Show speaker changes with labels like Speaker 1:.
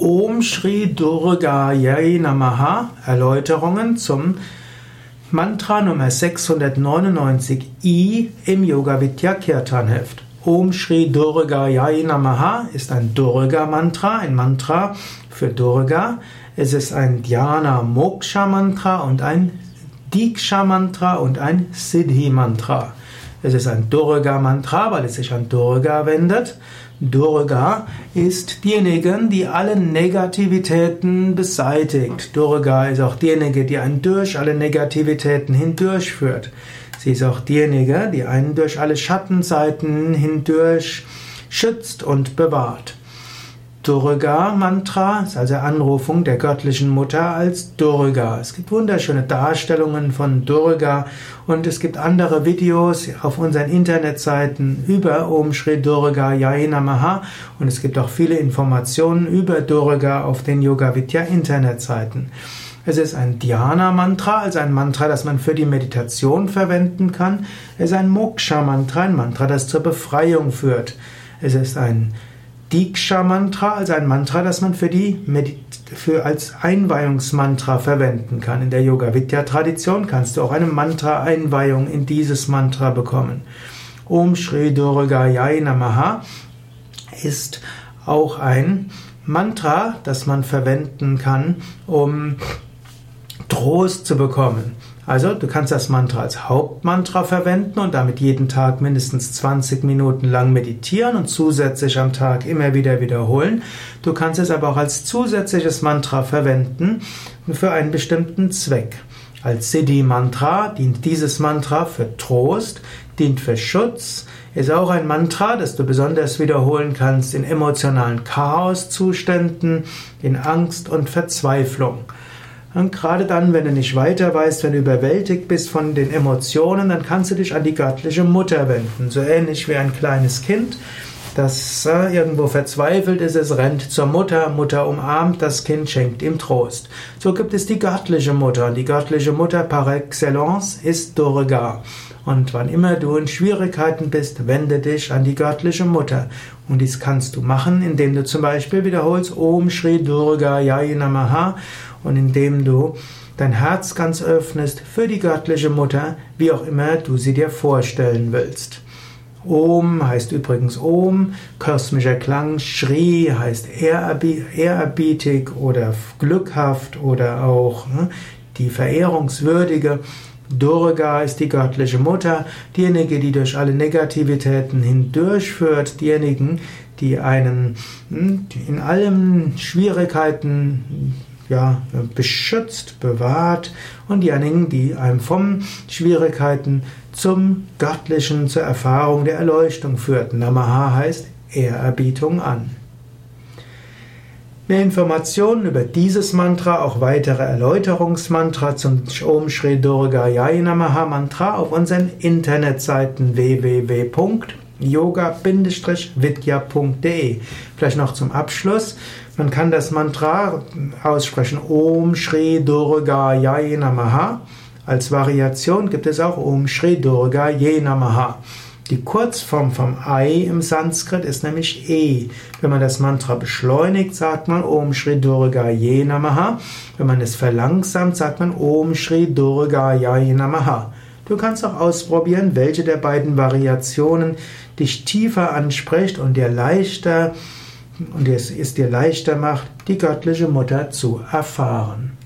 Speaker 1: Om Shri Durga Yai Namaha Erläuterungen zum Mantra Nummer 699i im Yoga Vidya Kirtan Heft. Om Shri Durga Yai Namaha ist ein Durga Mantra, ein Mantra für Durga. Es ist ein Dhyana Moksha Mantra und ein Diksha Mantra und ein Siddhi Mantra. Es ist ein Durga Mantra, weil es sich an Durga wendet. Durga ist diejenige, die alle Negativitäten beseitigt. Durga ist auch diejenige, die einen durch alle Negativitäten hindurchführt. Sie ist auch diejenige, die einen durch alle Schattenseiten hindurch schützt und bewahrt. Durga Mantra ist also Anrufung der göttlichen Mutter als Durga. Es gibt wunderschöne Darstellungen von Durga und es gibt andere Videos auf unseren Internetseiten über Om Shri Durga Yai Namaha und es gibt auch viele Informationen über Durga auf den Yoga Vidya Internetseiten. Es ist ein Dhyana Mantra, also ein Mantra, das man für die Meditation verwenden kann. Es ist ein Moksha Mantra, ein Mantra, das zur Befreiung führt. Es ist ein Diksha-Mantra, also ein Mantra, das man für die für als Einweihungsmantra verwenden kann. In der Yoga Vidya Tradition kannst du auch eine Mantra Einweihung in dieses Mantra bekommen. Om Shri Durga Yai Namaha ist auch ein Mantra, das man verwenden kann, um Trost zu bekommen. Also du kannst das Mantra als Hauptmantra verwenden und damit jeden Tag mindestens 20 Minuten lang meditieren und zusätzlich am Tag immer wieder wiederholen. Du kannst es aber auch als zusätzliches Mantra verwenden für einen bestimmten Zweck. Als Siddhi-Mantra dient dieses Mantra für Trost, dient für Schutz, ist auch ein Mantra, das du besonders wiederholen kannst in emotionalen Chaoszuständen, in Angst und Verzweiflung. Und gerade dann, wenn du nicht weiter weißt, wenn du überwältigt bist von den Emotionen, dann kannst du dich an die göttliche Mutter wenden. So ähnlich wie ein kleines Kind, das äh, irgendwo verzweifelt ist, es rennt zur Mutter, Mutter umarmt das Kind, schenkt ihm Trost. So gibt es die göttliche Mutter. Und die göttliche Mutter par excellence ist Durga. Und wann immer du in Schwierigkeiten bist, wende dich an die göttliche Mutter. Und dies kannst du machen, indem du zum Beispiel wiederholst Om Shri Durga Yai Namaha und indem du dein Herz ganz öffnest für die göttliche Mutter, wie auch immer du sie dir vorstellen willst. Om heißt übrigens Om, kosmischer Klang, Shri heißt ehrerbietig oder glückhaft oder auch ne, die Verehrungswürdige. Durga ist die göttliche Mutter, diejenige, die durch alle Negativitäten hindurchführt, diejenigen, die einen hm, in allen Schwierigkeiten ja, beschützt, bewahrt und diejenigen, die einem von Schwierigkeiten zum Göttlichen, zur Erfahrung der Erleuchtung führten. Namaha heißt Ehrerbietung an. Mehr Informationen über dieses Mantra, auch weitere Erläuterungsmantra zum Om Shri Durga Yai Namaha Mantra auf unseren Internetseiten www.yoga-vidya.de. Vielleicht noch zum Abschluss. Man kann das Mantra aussprechen Om Shri Durga Yai Namaha. Als Variation gibt es auch Om Shri Durga Ye Namaha. Die Kurzform vom Ei im Sanskrit ist nämlich E. Wenn man das Mantra beschleunigt, sagt man Om Shri Durga Ye Namaha. Wenn man es verlangsamt, sagt man Om Shri Durga Ye Namaha. Du kannst auch ausprobieren, welche der beiden Variationen dich tiefer anspricht und dir leichter und es dir leichter macht, die göttliche Mutter zu erfahren.